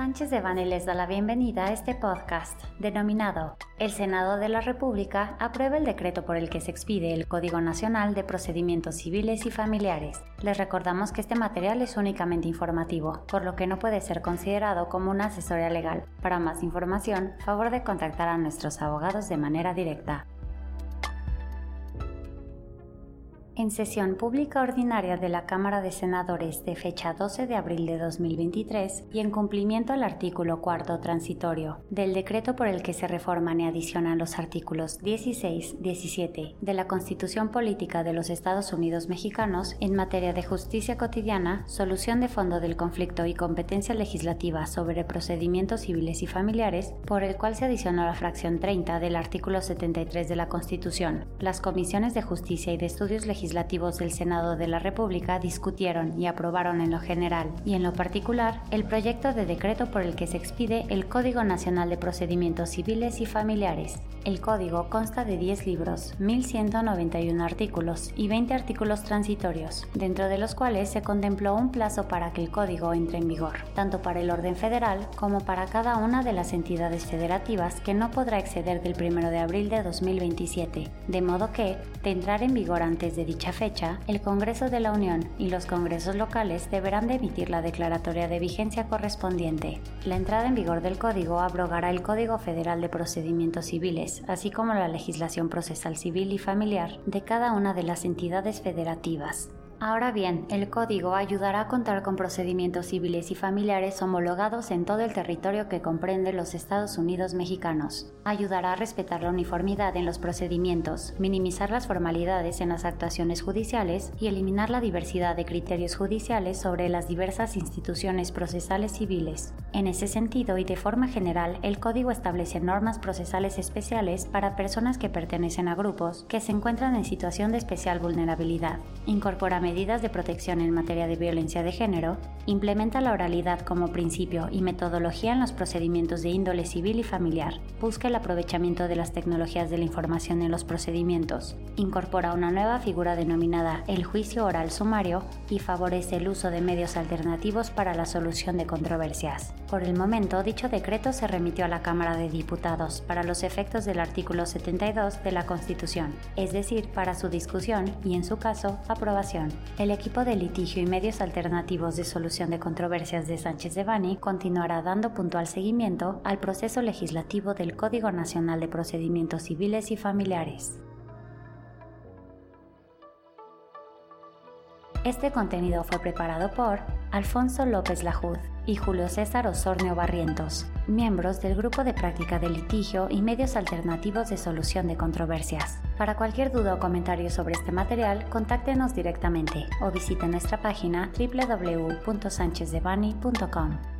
Sánchez de les da la bienvenida a este podcast, denominado El Senado de la República aprueba el decreto por el que se expide el Código Nacional de Procedimientos Civiles y Familiares. Les recordamos que este material es únicamente informativo, por lo que no puede ser considerado como una asesoría legal. Para más información, favor de contactar a nuestros abogados de manera directa. En sesión pública ordinaria de la Cámara de Senadores de fecha 12 de abril de 2023 y en cumplimiento al artículo cuarto transitorio del decreto por el que se reforman y adicionan los artículos 16, 17 de la Constitución Política de los Estados Unidos Mexicanos en materia de justicia cotidiana, solución de fondo del conflicto y competencia legislativa sobre procedimientos civiles y familiares, por el cual se adicionó la fracción 30 del artículo 73 de la Constitución, las comisiones de justicia y de estudios legislativos legislativos del Senado de la República discutieron y aprobaron en lo general y en lo particular el proyecto de decreto por el que se expide el Código Nacional de Procedimientos Civiles y Familiares. El código consta de 10 libros, 1.191 artículos y 20 artículos transitorios, dentro de los cuales se contempló un plazo para que el código entre en vigor, tanto para el orden federal como para cada una de las entidades federativas que no podrá exceder del 1 de abril de 2027, de modo que, entrar en vigor antes de dicha fecha, el Congreso de la Unión y los congresos locales deberán de emitir la declaratoria de vigencia correspondiente. La entrada en vigor del código abrogará el Código Federal de Procedimientos Civiles, así como la legislación procesal civil y familiar de cada una de las entidades federativas. Ahora bien, el código ayudará a contar con procedimientos civiles y familiares homologados en todo el territorio que comprende los Estados Unidos mexicanos. Ayudará a respetar la uniformidad en los procedimientos, minimizar las formalidades en las actuaciones judiciales y eliminar la diversidad de criterios judiciales sobre las diversas instituciones procesales civiles. En ese sentido y de forma general, el código establece normas procesales especiales para personas que pertenecen a grupos que se encuentran en situación de especial vulnerabilidad. Incorpora medidas de protección en materia de violencia de género, implementa la oralidad como principio y metodología en los procedimientos de índole civil y familiar, busca el aprovechamiento de las tecnologías de la información en los procedimientos, incorpora una nueva figura denominada el juicio oral sumario y favorece el uso de medios alternativos para la solución de controversias. Por el momento, dicho decreto se remitió a la Cámara de Diputados para los efectos del artículo 72 de la Constitución, es decir, para su discusión y, en su caso, aprobación. El equipo de litigio y medios alternativos de solución de controversias de Sánchez de Bani continuará dando puntual seguimiento al proceso legislativo del Código Nacional de Procedimientos Civiles y Familiares. Este contenido fue preparado por Alfonso López Lajud y Julio César Osornio Barrientos, miembros del Grupo de Práctica de Litigio y Medios Alternativos de Solución de Controversias. Para cualquier duda o comentario sobre este material, contáctenos directamente o visite nuestra página www.sanchezdevani.com.